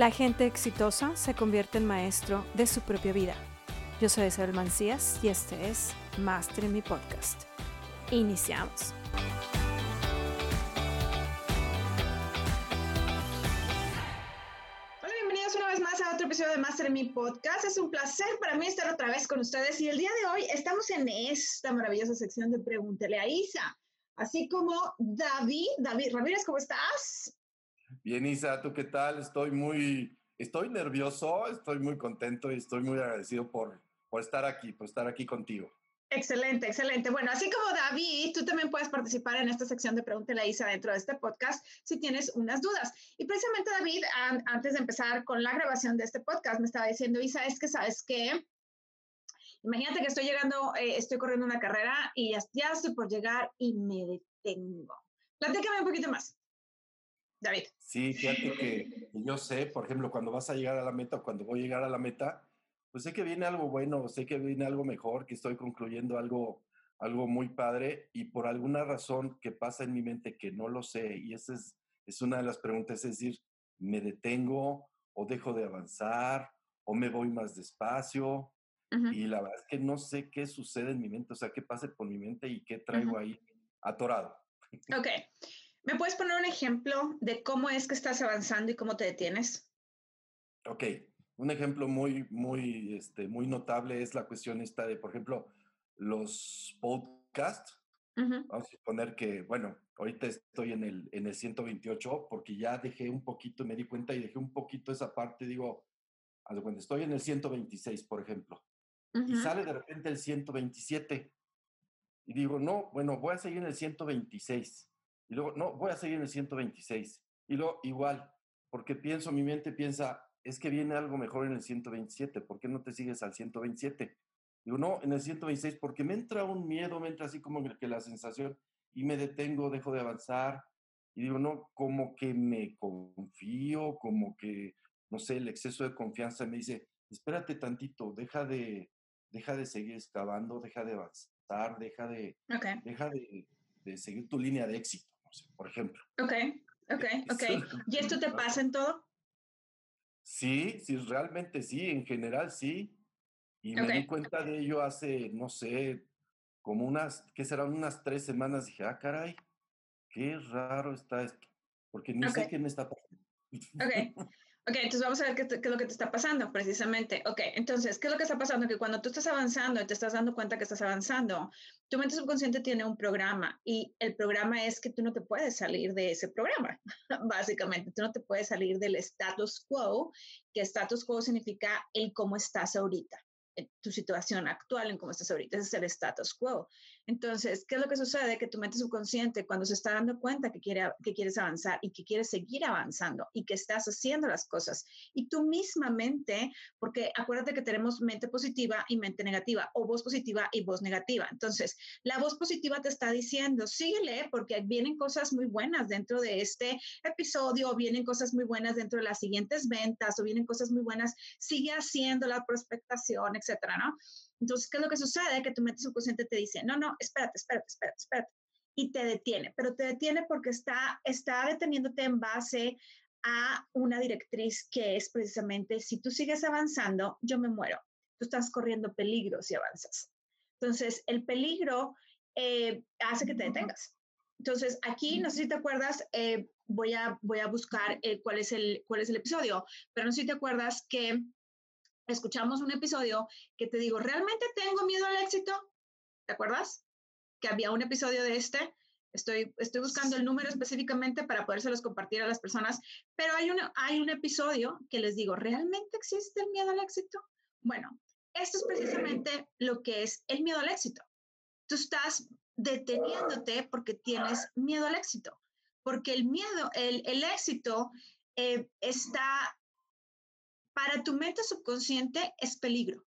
La gente exitosa se convierte en maestro de su propia vida. Yo soy Isabel Mancías y este es Master en mi podcast. Iniciamos. Hola, bienvenidos una vez más a otro episodio de Master en mi podcast. Es un placer para mí estar otra vez con ustedes y el día de hoy estamos en esta maravillosa sección de Pregúntele a Isa. Así como David, David Ramírez, ¿cómo estás? Bien, Isa, ¿tú qué tal? Estoy muy, estoy nervioso, estoy muy contento y estoy muy agradecido por, por estar aquí, por estar aquí contigo. Excelente, excelente. Bueno, así como David, tú también puedes participar en esta sección de Pregúntale a Isa dentro de este podcast si tienes unas dudas. Y precisamente David, antes de empezar con la grabación de este podcast, me estaba diciendo, Isa, es que sabes que Imagínate que estoy llegando, eh, estoy corriendo una carrera y ya, ya, estoy por llegar y me detengo. Platícame un poquito más. David. Sí, fíjate que yo sé, por ejemplo, cuando vas a llegar a la meta o cuando voy a llegar a la meta, pues sé que viene algo bueno, sé que viene algo mejor, que estoy concluyendo algo, algo muy padre y por alguna razón que pasa en mi mente que no lo sé y esa es, es una de las preguntas, es decir, ¿me detengo o dejo de avanzar o me voy más despacio? Y la verdad es que no sé qué sucede en mi mente, o sea, qué pasa por mi mente y qué traigo ahí atorado. Ok. ¿Me puedes poner un ejemplo de cómo es que estás avanzando y cómo te detienes? Ok, un ejemplo muy, muy, este, muy notable es la cuestión esta de, por ejemplo, los podcasts. Vamos a suponer que, bueno, ahorita estoy en el, en el 128 porque ya dejé un poquito, me di cuenta y dejé un poquito esa parte, digo, cuando estoy en el 126, por ejemplo, y sale de repente el 127 y digo, no, bueno, voy a seguir en el 126 y luego, no, voy a seguir en el 126. Y luego, igual, porque pienso, mi mente piensa, es que viene algo mejor en el 127, ¿por qué no te sigues al 127? Digo, no, en el 126, porque me entra un miedo, me entra así como que la sensación, y me detengo, dejo de avanzar, y digo, no, como que me confío, como que, no sé, el exceso de confianza me dice, espérate tantito, deja de, deja de seguir excavando, deja de avanzar, deja de, deja de, de seguir tu línea de éxito por ejemplo. Ok, ok, ok. ¿Y esto te pasa en todo? Sí, sí, realmente sí, en general sí. Y me di cuenta de ello hace, no sé, como unas, ¿qué serán? Unas tres semanas. Dije, ah, caray, qué raro está esto. Porque no sé qué me está pasando. Ok. Ok, entonces vamos a ver qué, qué, es lo que te está pasando precisamente. Ok, entonces, ¿qué es lo que está pasando? Que cuando tú estás avanzando y te estás dando cuenta que estás avanzando, tu mente subconsciente tiene un programa y el programa es que tú no te puedes salir de ese programa, básicamente. Tú no te puedes salir del status quo, que status quo significa el cómo estás ahorita tu situación actual, en cómo estás ahorita, ese es el status quo. Entonces, ¿qué es lo que sucede? Que tu mente subconsciente, cuando se está dando cuenta que, quiere, quieres avanzar y que quieres seguir avanzando y que estás haciendo las cosas, y tú misma mente, porque acuérdate que tenemos mente positiva y mente negativa, o voz positiva y voz negativa. Entonces, la voz positiva te está diciendo, síguele, porque vienen cosas muy buenas dentro de este episodio, o vienen cosas muy buenas dentro de las siguientes ventas, o vienen cosas muy buenas, sigue haciendo la prospectación, etcétera, ¿no? Entonces, ¿qué es lo que sucede? Que tu mente subconsciente te dice, no, no, espérate, espérate, espérate, espérate, y te detiene, pero te detiene porque está, está deteniéndote en base a una directriz que es precisamente, si tú sigues avanzando, yo me muero. Tú estás corriendo peligro si avanzas. Entonces, el peligro eh, hace que te detengas. Entonces, aquí, no sé si te acuerdas, eh, voy, a, voy a buscar eh, cuál, es el, cuál es el episodio, pero no sé si te acuerdas que escuchamos un episodio que te digo, ¿realmente tengo miedo al éxito? ¿Te acuerdas? Que había un episodio de este. Estoy, estoy buscando el número específicamente para podérselos compartir a las personas, pero hay un, hay un episodio que les digo, ¿realmente existe el miedo al éxito? Bueno, esto es precisamente lo que es el miedo al éxito. Tú estás deteniéndote porque tienes miedo al éxito, porque el miedo, el, el éxito eh, está para tu mente subconsciente es peligro.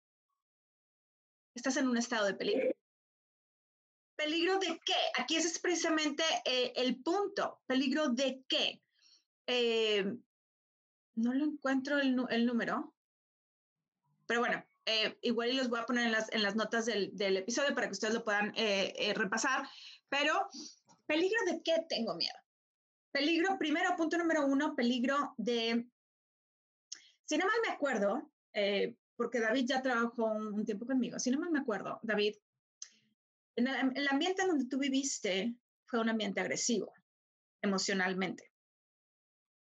Estás en un estado de peligro. ¿Peligro de qué? Aquí ese es precisamente eh, el punto. ¿Peligro de qué? Eh, no lo encuentro el, número, pero bueno, eh, igual los voy a poner en las, en las notas del, del, episodio para que ustedes lo puedan repasar. Pero, ¿peligro de qué tengo miedo? Peligro, primero, punto número uno, peligro de si no mal me acuerdo, eh, porque David ya trabajó un, tiempo conmigo, si no mal me acuerdo, David, en el, ambiente en donde tú viviste fue un ambiente agresivo emocionalmente.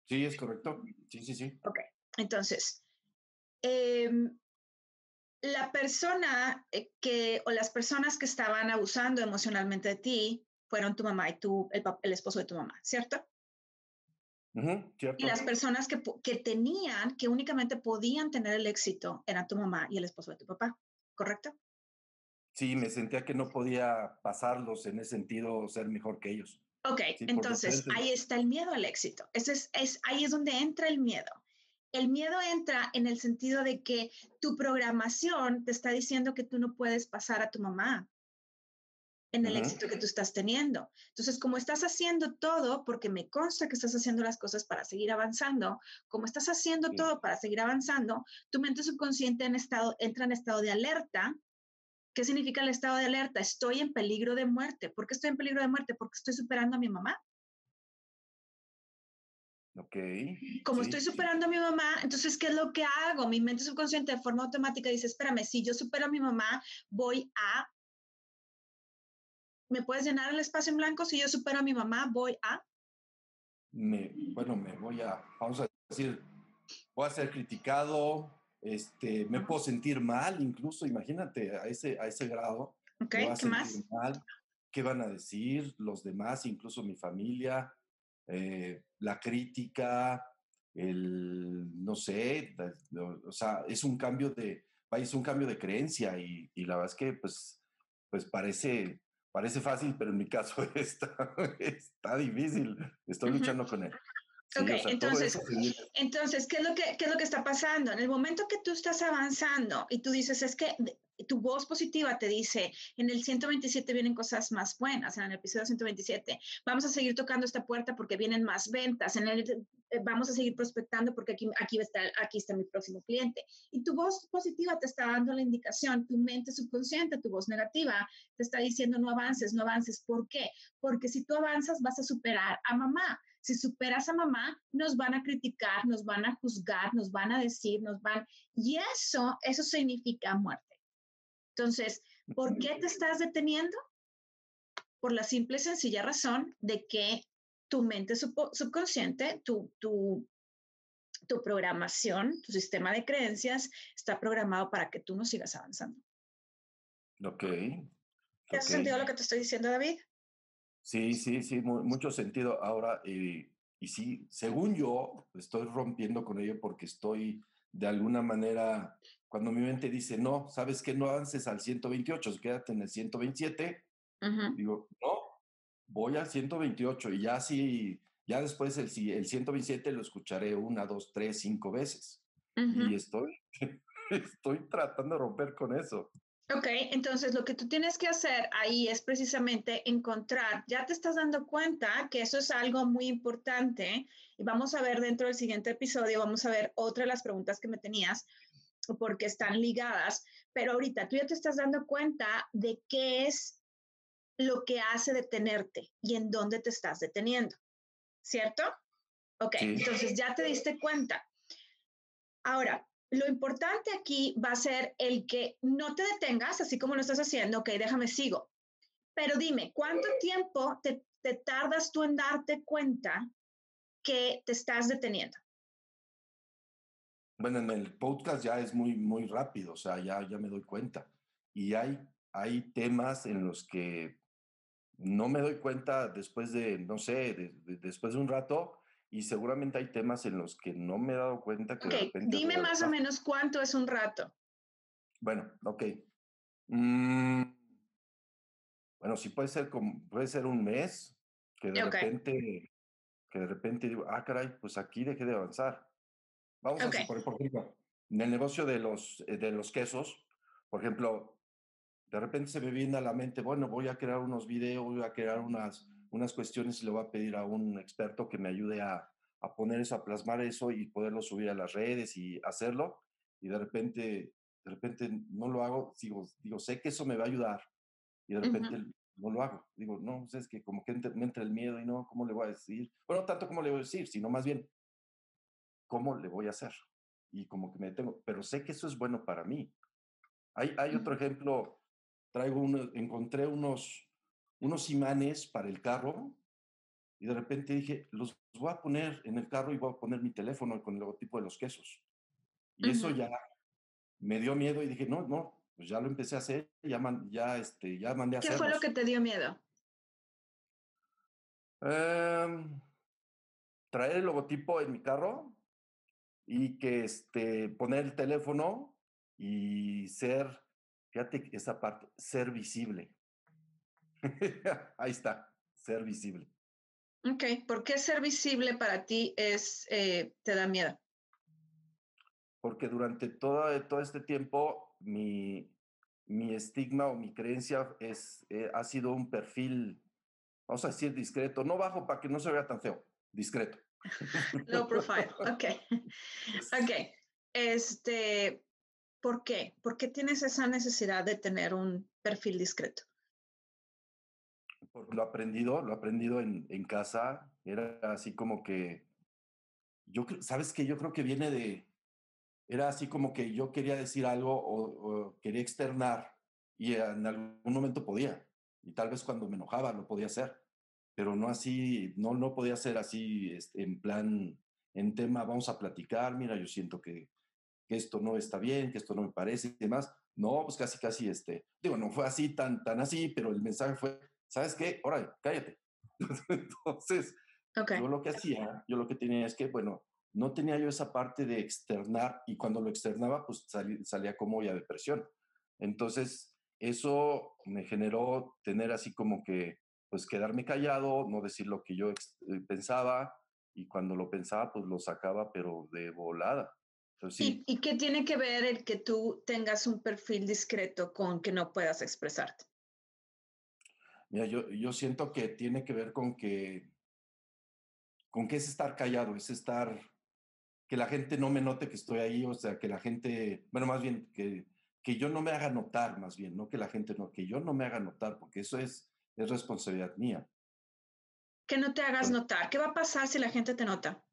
Sí, es correcto. Sí, sí, sí. Ok, entonces, em, la persona eh, que, o las personas que estaban abusando emocionalmente de ti fueron tu mamá y tú, el, el esposo de tu mamá, ¿cierto? Y las personas que, que tenían, que únicamente podían tener el éxito, eran tu mamá y el esposo de tu papá, ¿correcto? Sí, me sentía que no podía pasarlos en ese sentido, ser mejor que ellos. Ok, entonces ahí está el miedo al éxito. Ese es, es, ahí es donde entra el miedo. El miedo entra en el sentido de que tu programación te está diciendo que tú no puedes pasar a tu mamá en el éxito que tú estás teniendo. Entonces, como estás haciendo todo, porque me consta que estás haciendo las cosas para seguir avanzando, como estás haciendo todo para seguir avanzando, tu mente subconsciente en estado, entra en estado de alerta. ¿Qué significa el estado de alerta? Estoy en peligro de muerte. ¿Por qué estoy en peligro de muerte? Porque estoy superando a mi mamá. Ok. Como estoy superando a mi mamá, entonces, ¿qué es lo que hago? Mi mente subconsciente de forma automática dice, espérame, si yo supero a mi mamá, voy a... ¿Me puedes llenar el espacio en blanco? Si yo supero a mi mamá, voy a... Me, bueno, me voy a, vamos a decir, voy a ser criticado, este, me puedo sentir mal, incluso, imagínate, a ese, a ese grado. Ok, ¿qué más? ¿Qué van a decir los demás, incluso mi familia? Eh, la crítica, el, no sé, o sea, es un cambio de, es un cambio de creencia y, y, la verdad es que pues, pues parece, parece fácil, pero en mi caso está, está difícil, estoy luchando con él. ok, entonces, entonces ¿qué, es lo que, ¿qué es lo que está pasando? En el momento que tú estás avanzando y tú dices, es que tu voz positiva te dice, en el 127 vienen cosas más buenas, en el episodio 127, vamos a seguir tocando esta puerta porque vienen más ventas, en el, eh, vamos a seguir prospectando porque aquí, aquí, está, aquí está mi próximo cliente. Y tu voz positiva te está dando la indicación, tu mente subconsciente, tu voz negativa, te está diciendo no avances, no avances. ¿Por qué? Porque si tú avanzas vas a superar a mamá. Si superas a mamá, nos van a criticar, nos van a juzgar, nos van a decir, nos van... Y eso, eso significa muerte. Entonces, ¿por qué te estás deteniendo? Por la simple y sencilla razón de que tu mente subconsciente, tu, tu, tu programación, tu sistema de creencias está programado para que tú no sigas avanzando. Ok. ¿Te hace sentido lo que te estoy diciendo, David? Sí, sí, sí, mucho sentido. Ahora, eh, y sí, según yo, estoy rompiendo con ello porque estoy de alguna manera cuando mi mente dice, no, sabes que no avances al 128, quédate en el 127, digo, no, voy al 128 y ya sí, ya después el, el 127 lo escucharé una, dos, tres, cinco veces. Y estoy, estoy tratando de romper con eso. Ok, entonces lo que tú tienes que hacer ahí es precisamente encontrar, ya te estás dando cuenta que eso es algo muy importante y vamos a ver dentro del siguiente episodio, vamos a ver otra de las preguntas que me tenías, porque están ligadas, pero ahorita tú ya te estás dando cuenta de qué es lo que hace detenerte y en dónde te estás deteniendo, ¿cierto? Ok, entonces ya te diste cuenta. Ahora, lo importante aquí va a ser el que no te detengas, así como lo estás haciendo, ok, déjame sigo. Pero dime, ¿cuánto tiempo te, te tardas tú en darte cuenta que te estás deteniendo? Bueno, en el podcast ya es muy, muy rápido, o sea, ya, ya me doy cuenta. Y hay, hay temas en los que no me doy cuenta después de, no sé, después de un rato, y seguramente hay temas en los que no me he dado cuenta que... Ok, dime más o menos cuánto es un rato. Bueno, ok. Mm, bueno, sí puede ser, como, puede ser un mes, que de repente, que de repente digo, ah, caray, pues aquí dejé de avanzar. Vamos a suponer, por ejemplo, en el negocio de los, eh, de los quesos, por ejemplo, de repente se me viene a la mente, bueno, voy a crear unos videos, voy a crear unas, unas cuestiones y le voy a pedir a un experto que me ayude a, a poner eso, a plasmar eso y poderlo subir a las redes y hacerlo. Y de repente, de repente no lo hago, digo, digo sé que eso me va a ayudar y de repente no lo hago. Digo, no, pues es que como que me entra el miedo y no, ¿cómo le voy a decir? Bueno, tanto como le voy a decir, sino más bien, ¿cómo le voy a hacer? y como que me detengo, pero sé que eso es bueno para mí. Hay, hay otro ejemplo, traigo uno, encontré unos, unos imanes para el carro y de repente dije, los voy a poner en el carro y voy a poner mi teléfono con el logotipo de los quesos. Y eso ya me dio miedo y dije, no, no, pues ya lo empecé a hacer, ya, ya, este, ya mandé a ¿Qué fue lo que te dio miedo? Em, traer el logotipo en mi carro y que este, poner el teléfono y ser, fíjate esa parte, ser visible. Ahí está, ser visible. Ok, ¿por qué ser visible para ti es, eh, te da miedo? Porque durante todo, todo este tiempo mi, mi estigma o mi creencia es, eh, ha sido un perfil, vamos a decir, discreto, no bajo para que no se vea tan feo, discreto. Low profile, ok. Ok, este, ¿por qué? ¿Por qué tienes esa necesidad de tener un perfil discreto? Lo aprendido, lo aprendido en, en casa, era así como que, yo, ¿sabes que Yo creo que viene de, era así como que yo quería decir algo o, quería externar y en algún momento podía. Y tal vez cuando me enojaba lo podía hacer, pero no así, no, no podía ser así este, en plan, en tema, vamos a platicar, mira, yo siento que, que esto no está bien, que esto no me parece y demás. No, pues casi, casi, este, digo, no fue así, tan, tan así, pero el mensaje fue, ¿sabes qué? Órale, cállate. Entonces, yo lo que hacía, yo lo que tenía es que, bueno, no tenía yo esa parte de externar y cuando lo externaba, pues salía como ya depresión. Entonces, eso me generó tener así como que, pues quedarme callado, no decir lo que yo eh, pensaba y cuando lo pensaba, pues lo sacaba, pero de volada. ¿Y, ¿Y qué tiene que ver el que tú tengas un perfil discreto con que no puedas expresarte? Mira, yo, yo siento que tiene que ver con que, con que es estar callado, es estar que la gente no me note que estoy ahí, o sea, que la gente, bueno, más bien que, que yo no me haga notar, más bien, no que la gente no, que yo no me haga notar, porque eso es, es responsabilidad mía. Que no te hagas notar. ¿Qué va a pasar si la gente te nota?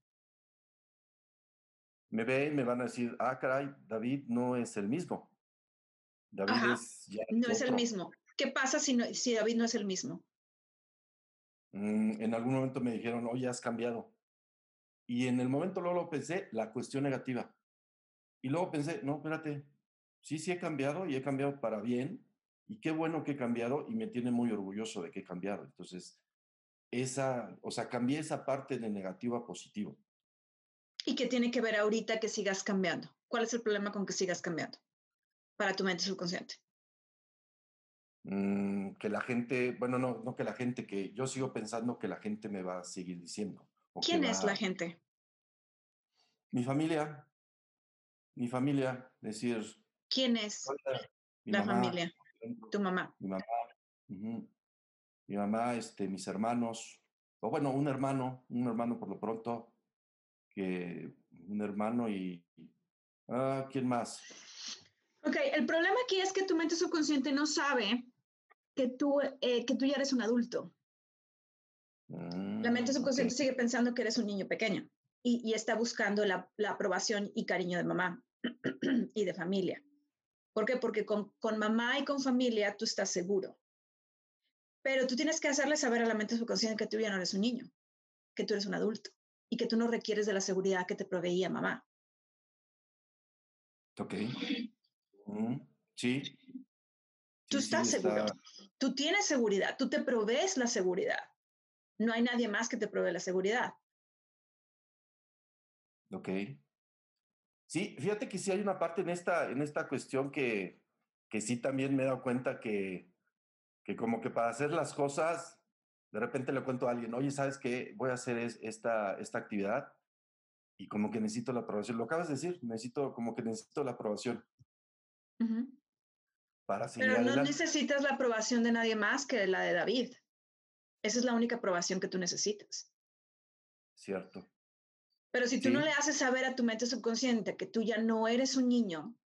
Me ven, me van a decir, ah, caray, David no es el mismo. David es ya No es el mismo. ¿Qué pasa si, no, si David no es el mismo? Mm, en algún momento me dijeron, oye, has cambiado. Y en el momento luego lo pensé, la cuestión negativa. Y luego pensé, no, espérate, sí, sí he cambiado y he cambiado para bien. Y qué bueno que he cambiado y me tiene muy orgulloso de que he cambiado. Entonces, esa, o sea, cambié esa parte de negativo a positivo. ¿Y qué tiene que ver ahorita que sigas cambiando? ¿Cuál es el problema con que sigas cambiando para tu mente subconsciente? Mm, que la gente, bueno, no, no que la gente, que yo sigo pensando que la gente me va a seguir diciendo. ¿Quién es la gente? Mi familia. Mi familia, decir. ¿Quién es la familia? Tu mamá. Mi mamá. Mi mamá, este, mis hermanos. O bueno, un hermano, un hermano por lo pronto. Que un hermano y. Ah, ¿Quién más? Ok, el problema aquí es que tu mente subconsciente no sabe que tú, eh, que tú ya eres un adulto. La mente mm, subconsciente sigue pensando que eres un niño pequeño y, está buscando la, aprobación y cariño de mamá y de familia. ¿Por qué? Porque con, con mamá y con familia tú estás seguro. Pero tú tienes que hacerle saber a la mente subconsciente que tú ya no eres un niño, que tú eres un adulto y que tú no requieres de la seguridad que te proveía mamá. Ok. Mm, sí. Tú estás seguro. Tú tienes seguridad. Tú te provees la seguridad no hay nadie más que te provee la seguridad. Ok. Sí, fíjate que sí hay una parte en esta, en esta cuestión que, que sí también me he dado cuenta que, que como que para hacer las cosas, de repente le cuento a alguien, oye, ¿sabes qué? Voy a hacer esta, esta actividad y como que necesito la aprobación. Lo acabas de decir, necesito, como que necesito la aprobación. Para seguir Pero no necesitas la aprobación de nadie más que la de David. Esa es la única aprobación que tú necesitas. Cierto. Pero si tú no le haces saber a tu mente subconsciente que tú ya no eres un niño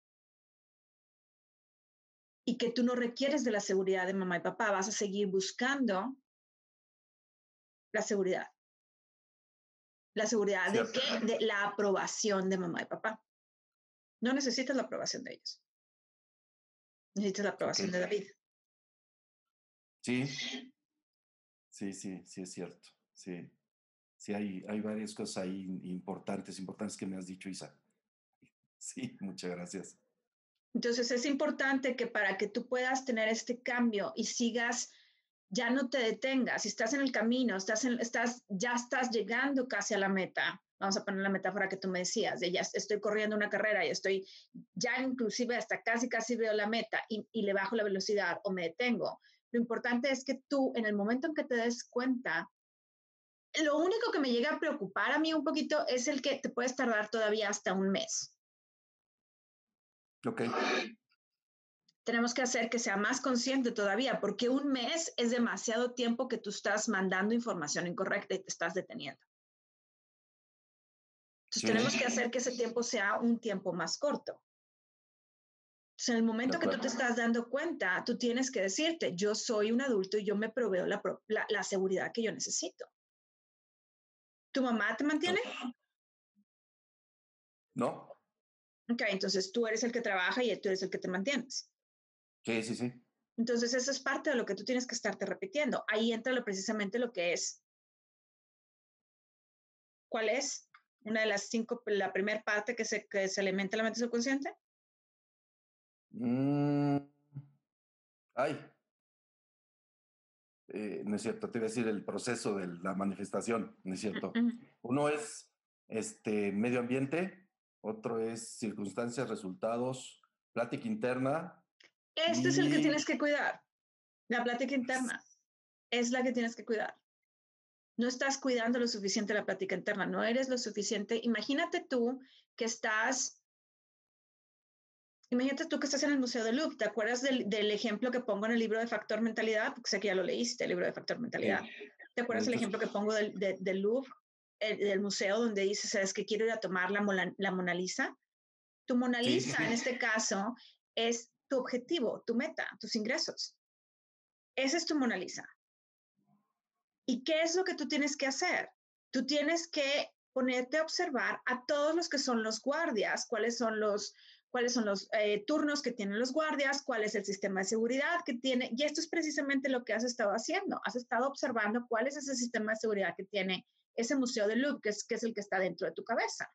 y que tú no requieres de la seguridad de mamá y papá, vas a seguir buscando la seguridad. La seguridad de qué? De la aprobación de mamá y papá. No necesitas la aprobación de ellos. Necesitas la aprobación de David. Sí, sí, sí, sí es cierto. Sí, sí hay, hay varias cosas ahí importantes, importantes que me has dicho, Isa. Sí, muchas gracias. Entonces es importante que para que tú puedas tener este cambio y sigas, ya no te detengas, si estás en el camino, estás, estás ya estás llegando casi a la meta. Vamos a poner la metáfora que tú me decías, de ya estoy corriendo una carrera y estoy ya inclusive hasta casi, casi veo la meta y, y le bajo la velocidad o me detengo. Lo importante es que tú, en el momento en que te des cuenta, lo único que me llega a preocupar a mí un poquito es el que te puedes tardar todavía hasta un mes. Ok. Tenemos que hacer que sea más consciente todavía, porque un mes es demasiado tiempo que tú estás mandando información incorrecta y te estás deteniendo. Entonces tenemos que hacer que ese tiempo sea un tiempo más corto. Entonces, en el momento que tú te estás dando cuenta, tú tienes que decirte, yo soy un adulto y yo me proveo la, la seguridad que yo necesito. ¿Tu mamá te mantiene? No. Ok, entonces tú eres el que trabaja y tú eres el que te mantienes. Sí, sí, sí. Entonces eso es parte de lo que tú tienes que estarte repitiendo. Ahí entra lo, precisamente lo que es. ¿Cuál es? Una de las cinco, la primera parte que se, que se alimenta la mente subconsciente. Mm. Ay. Eh, no es cierto, te voy a decir el proceso de la manifestación, no es cierto. Uno es este medio ambiente, otro es circunstancias, resultados, plática interna. Este es el que tienes que cuidar. La plática interna es la que tienes que cuidar. No estás cuidando lo suficiente la plática interna, no eres lo suficiente. Imagínate tú que estás, imagínate tú que estás en el Museo de Louvre. ¿Te acuerdas del, del ejemplo que pongo en el libro de Factor Mentalidad? Porque sé que ya lo leíste, el libro de Factor Mentalidad. ¿Te acuerdas del ejemplo que pongo del, del Louvre? del museo donde dices, ¿sabes que quiero ir a tomar la, la Mona Lisa? Tu Mona Lisa, en este caso, es tu objetivo, tu meta, tus ingresos. Esa es tu Mona Lisa. ¿Y qué es lo que tú tienes que hacer? Tú tienes que ponerte a observar a todos los que son los guardias, cuáles son los, cuáles son los eh, turnos que tienen los guardias, cuál es el sistema de seguridad que tiene. Y esto es precisamente lo que has estado haciendo. Has estado observando cuál es ese sistema de seguridad que tiene ese museo de Louvre, que es, que es el que está dentro de tu cabeza.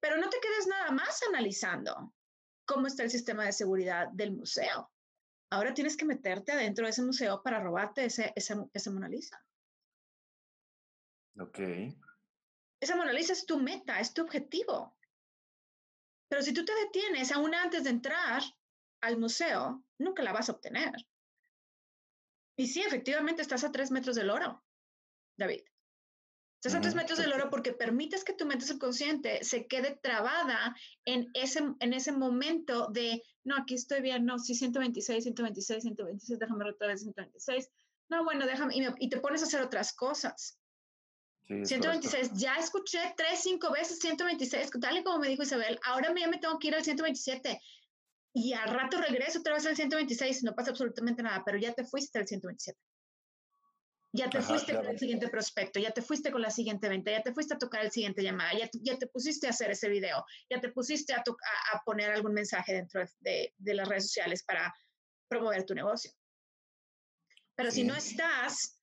Pero no te quedes nada más analizando cómo está el sistema de seguridad del museo. Ahora tienes que meterte adentro de ese museo para robarte ese, ese, Mona Lisa. Ok. Esa Mona Lisa es tu meta, es tu objetivo. Pero si tú te detienes aún antes de entrar al museo, nunca la vas a obtener. Y sí, efectivamente estás a tres metros del oro. David. Estás a tres metros del oro porque permites que tu mente subconsciente se quede trabada en ese, en ese momento de, no, aquí estoy bien, no, sí, 126, 126, 126, déjame otra vez 126. No, bueno, déjame, y, te pones a hacer otras cosas. 126, ya escuché tres, cinco veces 126, tal y como me dijo Isabel, ahora ya me tengo que ir al 127 y al rato regreso otra vez al 126, no pasa absolutamente nada, pero ya te fuiste al 127. Ya te fuiste con el siguiente prospecto, ya te fuiste con la siguiente venta, ya te fuiste a tocar el siguiente llamada, ya, ya te pusiste a hacer ese video, ya te pusiste a, a, poner algún mensaje dentro de, de, las redes sociales para promover tu negocio. Pero si no estás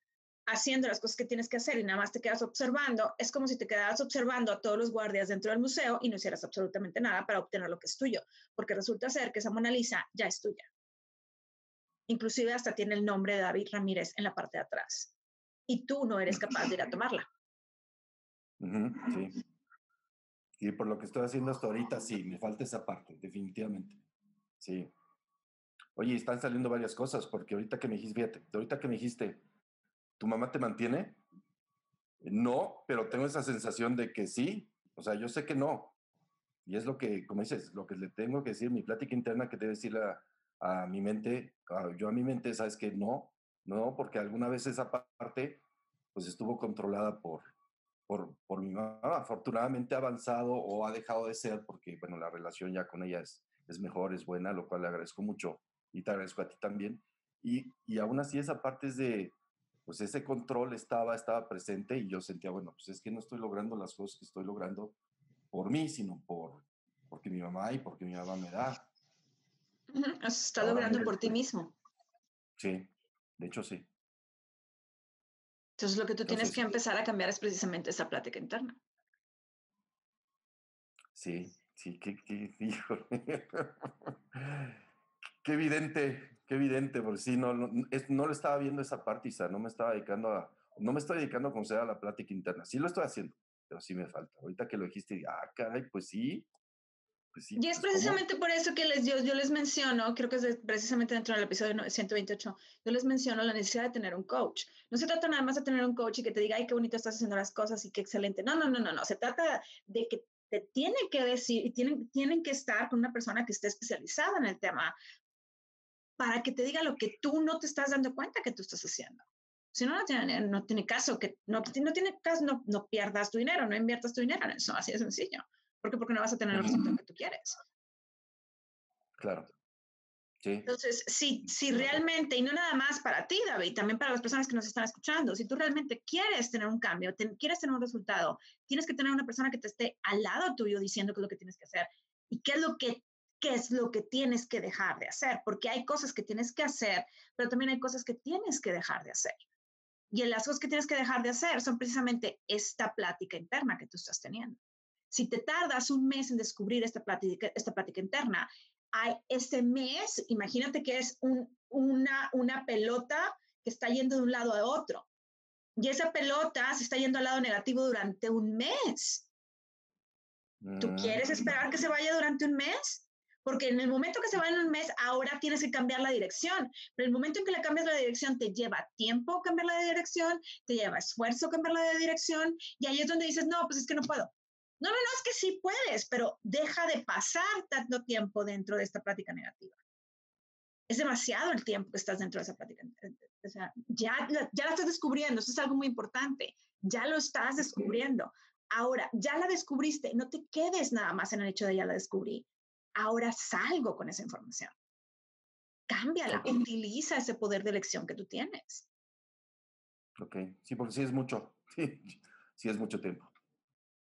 haciendo las cosas que tienes que hacer y nada más te quedas observando, es como si te quedaras observando a todos los guardias dentro del museo y no hicieras absolutamente nada para obtener lo que es tuyo, porque resulta ser que esa Mona Lisa ya es tuya. Inclusive hasta tiene el nombre de David Ramírez en la parte de atrás y tú no eres capaz de ir a tomarla. sí. Y por lo que estoy haciendo hasta ahorita, sí, me falta esa parte, definitivamente. Sí. Oye, están saliendo varias cosas, porque ahorita que me dijiste, fíjate, ahorita que me dijiste, ¿tu mamá te mantiene? No, pero tengo esa sensación de que sí. O sea, yo sé que no. Y es lo que, como dices, lo que le tengo que decir, mi plática interna que debe decir a, a mi mente, yo a mi mente, sabes que no, no, porque alguna vez esa parte pues estuvo controlada por, por, por mi mamá. Afortunadamente ha avanzado o ha dejado de ser porque, bueno, la relación ya con ella es, es mejor, es buena, lo cual le agradezco mucho y te agradezco a ti también. Y, y aún así esa parte es de, pues ese control estaba, estaba presente y yo sentía, bueno, pues es que no estoy logrando las cosas que estoy logrando por mí, sino por, porque mi mamá y porque mi mamá me da. Está logrando por ti mismo. Sí, de hecho sí. Entonces lo que tú tienes que empezar a cambiar es precisamente esa plática interna. Sí, sí, qué, qué, qué evidente, qué evidente, porque sí, no, no, no lo estaba viendo esa parte, Isa, no me estaba dedicando a, no me estoy dedicando a la plática interna. Sí lo estoy haciendo, pero sí me falta. Ahorita que lo dijiste, ah, caray, pues sí, pues y es pues, precisamente por eso que les, yo, yo les menciono, creo que es precisamente dentro del episodio 128, yo les menciono la necesidad de tener un coach. No se trata nada más de tener un coach y que te diga, ay, qué bonito estás haciendo las cosas y qué excelente. No, no, no, no, no. Se trata de que te tienen que decir y tienen, tienen que estar con una persona que esté especializada en el tema para que te diga lo que tú no te estás dando cuenta que tú estás haciendo. Si no, no tiene, no tiene caso que no, no tiene caso, no, no pierdas tu dinero, no inviertas tu dinero en eso, así de sencillo. ¿Por qué? Porque no vas a tener el resultado que tú quieres. Claro. Sí. Entonces, si, si realmente, y no nada más para ti, David, también para las personas que nos están escuchando, si tú realmente quieres tener un cambio, quieres tener un resultado, tienes que tener una persona que te esté al lado tuyo diciendo qué es lo que tienes que hacer y qué es lo que qué es lo que tienes que dejar de hacer, porque hay cosas que tienes que hacer, pero también hay cosas que tienes que dejar de hacer. Y las cosas que tienes que dejar de hacer son precisamente esta plática interna que tú estás teniendo. Si te tardas un mes en descubrir esta plática, esta plática interna, hay este mes, imagínate que es una, una pelota que está yendo de un lado a otro. Y esa pelota se está yendo al lado negativo durante un mes. ¿Tú quieres esperar que se vaya durante un mes? Porque en el momento que se va en un mes, ahora tienes que cambiar la dirección. Pero el momento en que le cambias la dirección, te lleva tiempo cambiar la dirección, te lleva esfuerzo cambiar la dirección. Y ahí es donde dices, no, pues es que no puedo. No, no, no, es que sí puedes, pero deja de pasar tanto tiempo dentro de esta práctica negativa. Es demasiado el tiempo que estás dentro de esa práctica. O sea, ya, ya la estás descubriendo, eso es algo muy importante. Ya lo estás descubriendo. Ahora, ya la descubriste, no te quedes nada más en el hecho de ya la descubrí. Ahora salgo con esa información. Cámbiala, utiliza ese poder de elección que tú tienes. Ok, sí, porque sí es mucho, sí, sí es mucho tiempo.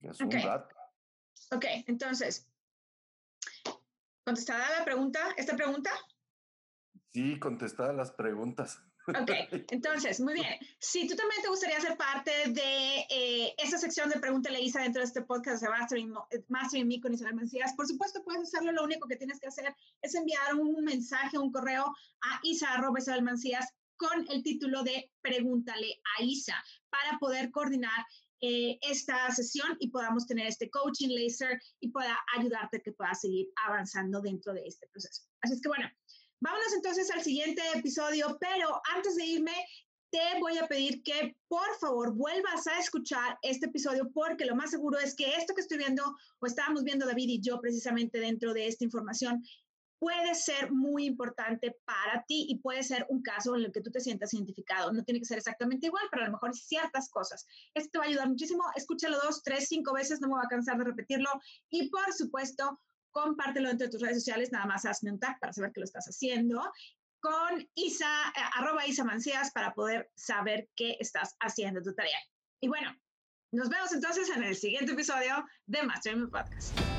Es okay. Ok, entonces, ¿contestada la pregunta, esta pregunta? Sí, contestada las preguntas. Ok, entonces, muy bien. Si tú también te gustaría ser parte de eh, sección de Pregúntale Isa dentro de este podcast de Mastering, Mastering Me con Isabel Mencías, por supuesto puedes hacerlo. Lo único que tienes que hacer es enviar un mensaje, un correo a isa.isabelmancías con el título de Pregúntale a Isa para poder coordinar eh, esta sesión y podamos tener este coaching laser y pueda ayudarte que puedas seguir avanzando dentro de este proceso. Así es que bueno, vámonos entonces al siguiente episodio, pero antes de irme, te voy a pedir que por favor vuelvas a escuchar este episodio porque lo más seguro es que esto que estoy viendo o estábamos viendo David y yo precisamente dentro de esta información puede ser muy importante para ti y puede ser un caso en el que tú te sientas identificado. No tiene que ser exactamente igual, pero a lo mejor ciertas cosas. Esto te va a ayudar muchísimo. Escúchalo dos, tres, cinco veces, no me va a cansar de repetirlo. Y por supuesto, compártelo dentro de tus redes sociales, nada más hazme un tag para saber que lo estás haciendo con Isa, eh, arroba Isa Mancías para poder saber qué estás haciendo tu tarea. Y bueno, nos vemos entonces en el siguiente episodio de Master Podcast.